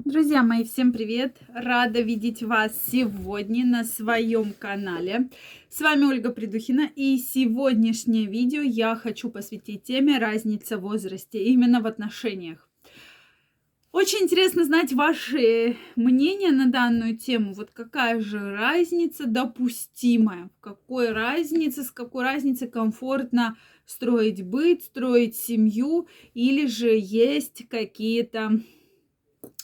Друзья мои, всем привет! Рада видеть вас сегодня на своем канале. С вами Ольга Придухина и сегодняшнее видео я хочу посвятить теме разница в возрасте именно в отношениях. Очень интересно знать ваши мнения на данную тему. Вот какая же разница допустимая? В какой разнице, с какой разницей комфортно строить быт, строить семью или же есть какие-то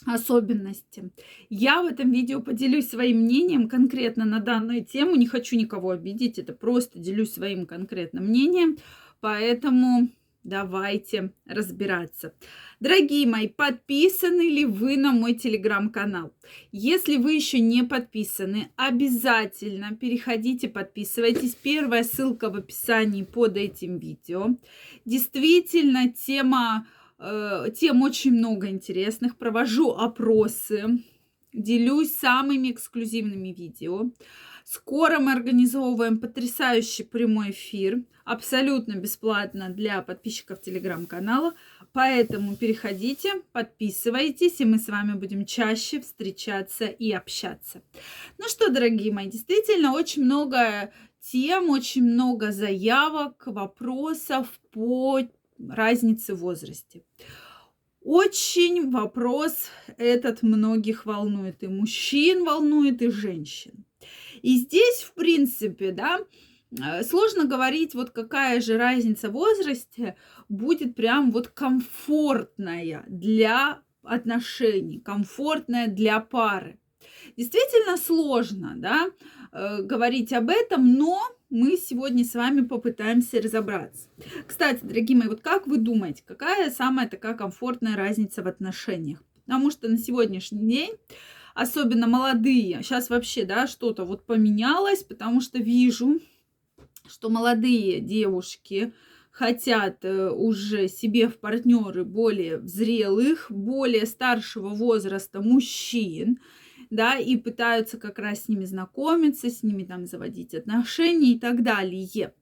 особенности. Я в этом видео поделюсь своим мнением конкретно на данную тему. Не хочу никого обидеть, это просто делюсь своим конкретным мнением. Поэтому давайте разбираться. Дорогие мои, подписаны ли вы на мой телеграм-канал? Если вы еще не подписаны, обязательно переходите, подписывайтесь. Первая ссылка в описании под этим видео. Действительно, тема тем очень много интересных. Провожу опросы, делюсь самыми эксклюзивными видео. Скоро мы организовываем потрясающий прямой эфир, абсолютно бесплатно для подписчиков телеграм-канала. Поэтому переходите, подписывайтесь, и мы с вами будем чаще встречаться и общаться. Ну что, дорогие мои, действительно очень много тем, очень много заявок, вопросов по разницы в возрасте. Очень вопрос этот многих волнует, и мужчин волнует, и женщин. И здесь, в принципе, да, э, сложно говорить, вот какая же разница в возрасте будет прям вот комфортная для отношений, комфортная для пары. Действительно сложно, да, э, говорить об этом, но мы сегодня с вами попытаемся разобраться. Кстати, дорогие мои, вот как вы думаете, какая самая такая комфортная разница в отношениях? Потому что на сегодняшний день, особенно молодые, сейчас вообще, да, что-то вот поменялось, потому что вижу, что молодые девушки хотят э, уже себе в партнеры более зрелых, более старшего возраста мужчин, да, и пытаются как раз с ними знакомиться, с ними там заводить отношения и так далее.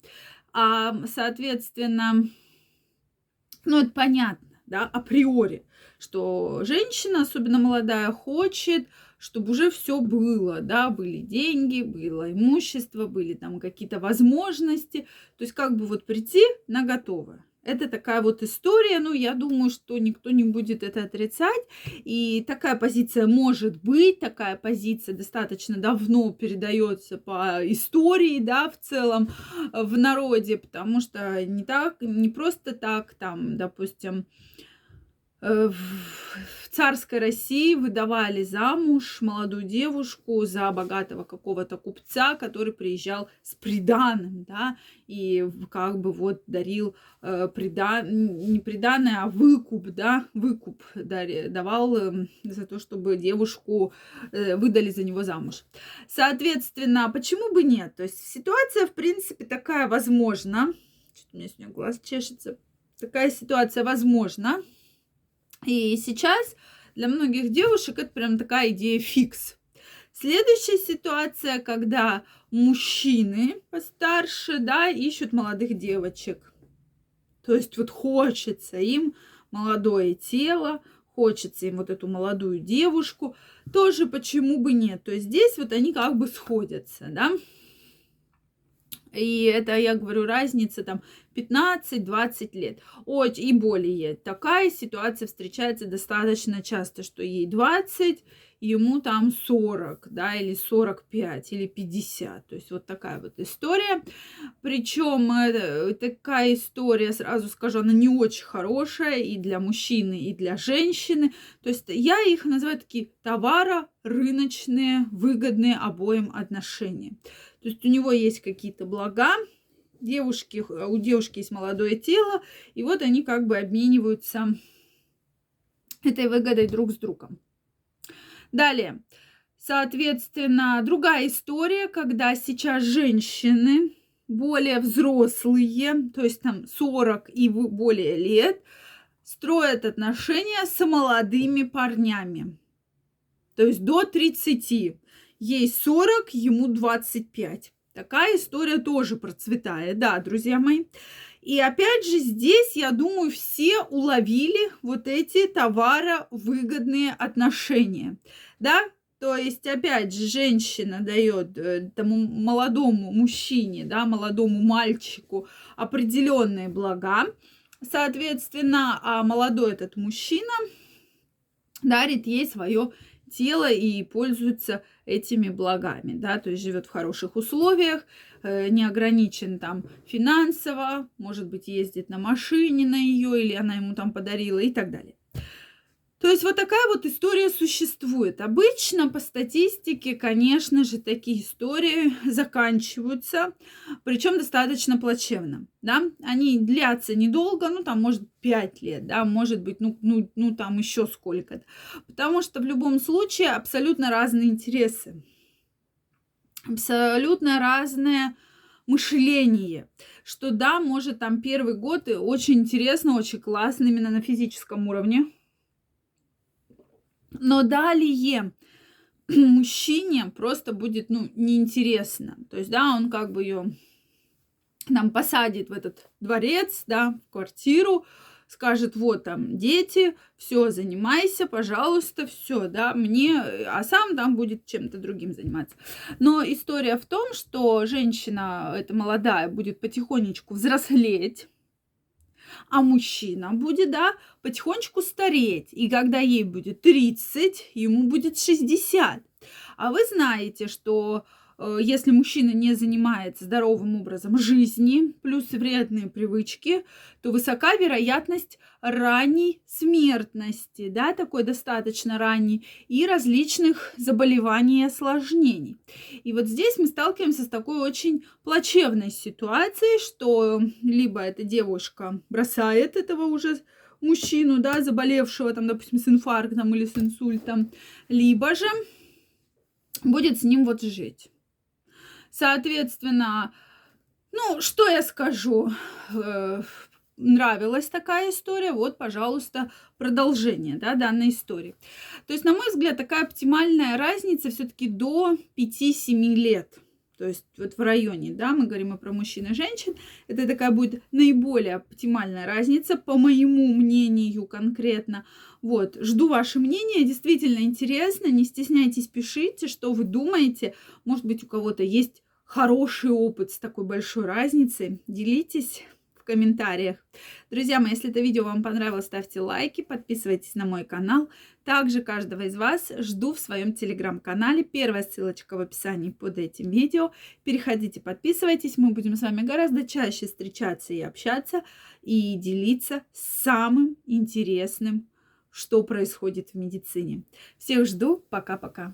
А, соответственно, ну, это понятно, да, априори, что женщина, особенно молодая, хочет, чтобы уже все было, да, были деньги, было имущество, были там какие-то возможности, то есть как бы вот прийти на готовое. Это такая вот история, ну, я думаю, что никто не будет это отрицать. И такая позиция может быть, такая позиция достаточно давно передается по истории, да, в целом э, в народе, потому что не так, не просто так, там, допустим, в царской России выдавали замуж молодую девушку за богатого какого-то купца, который приезжал с приданым, да, и как бы вот дарил э, придан... не приданное, а выкуп, да, выкуп давал э, за то, чтобы девушку э, выдали за него замуж. Соответственно, почему бы нет? То есть ситуация, в принципе, такая возможна. Что-то у меня сегодня глаз чешется. Такая ситуация возможна и сейчас для многих девушек это прям такая идея фикс. Следующая ситуация, когда мужчины постарше, да, ищут молодых девочек. То есть вот хочется им молодое тело, хочется им вот эту молодую девушку. Тоже почему бы нет. То есть здесь вот они как бы сходятся, да. И это, я говорю, разница там 15-20 лет. Очень и более. Такая ситуация встречается достаточно часто, что ей 20, ему там 40, да, или 45, или 50. То есть вот такая вот история. Причем э, такая история, сразу скажу, она не очень хорошая и для мужчины, и для женщины. То есть я их называю такие товара рыночные, выгодные обоим отношения. То есть у него есть какие-то блага, девушки, у девушки есть молодое тело, и вот они как бы обмениваются этой выгодой друг с другом. Далее, соответственно, другая история, когда сейчас женщины более взрослые, то есть там 40 и более лет, строят отношения с молодыми парнями. То есть до 30. Ей 40, ему 25. Такая история тоже процветает, да, друзья мои. И опять же здесь, я думаю, все уловили вот эти товаровыгодные отношения. Да, то есть, опять же, женщина дает э, тому молодому мужчине, да, молодому мальчику определенные блага, соответственно, а молодой этот мужчина дарит ей свое тело и пользуется этими благами, да, то есть живет в хороших условиях, э, не ограничен там финансово, может быть, ездит на машине на ее, или она ему там подарила и так далее. То есть вот такая вот история существует. Обычно по статистике, конечно же, такие истории заканчиваются, причем достаточно плачевно. Да? Они длятся недолго, ну там может 5 лет, да, может быть, ну, ну, ну там еще сколько-то. Потому что в любом случае абсолютно разные интересы, абсолютно разные мышление, что да, может там первый год и очень интересно, очень классно именно на физическом уровне, но далее мужчине просто будет, ну, неинтересно. То есть, да, он как бы ее нам посадит в этот дворец, да, в квартиру, скажет, вот там дети, все, занимайся, пожалуйста, все, да, мне, а сам там будет чем-то другим заниматься. Но история в том, что женщина, эта молодая, будет потихонечку взрослеть, а мужчина будет, да, потихонечку стареть. И когда ей будет 30, ему будет 60. А вы знаете, что если мужчина не занимается здоровым образом жизни, плюс вредные привычки, то высока вероятность ранней смертности, да, такой достаточно ранней, и различных заболеваний и осложнений. И вот здесь мы сталкиваемся с такой очень плачевной ситуацией, что либо эта девушка бросает этого уже мужчину, да, заболевшего там, допустим, с инфарктом или с инсультом, либо же будет с ним вот жить. Соответственно, ну, что я скажу? Э, нравилась такая история, вот, пожалуйста, продолжение да, данной истории. То есть, на мой взгляд, такая оптимальная разница все-таки до 5-7 лет. То есть вот в районе, да, мы говорим и про мужчин и женщин, это такая будет наиболее оптимальная разница, по моему мнению конкретно. Вот, жду ваше мнение, действительно интересно, не стесняйтесь, пишите, что вы думаете. Может быть, у кого-то есть хороший опыт с такой большой разницей. Делитесь комментариях. Друзья мои, если это видео вам понравилось, ставьте лайки, подписывайтесь на мой канал. Также каждого из вас жду в своем телеграм-канале. Первая ссылочка в описании под этим видео. Переходите, подписывайтесь. Мы будем с вами гораздо чаще встречаться и общаться, и делиться самым интересным что происходит в медицине. Всех жду. Пока-пока.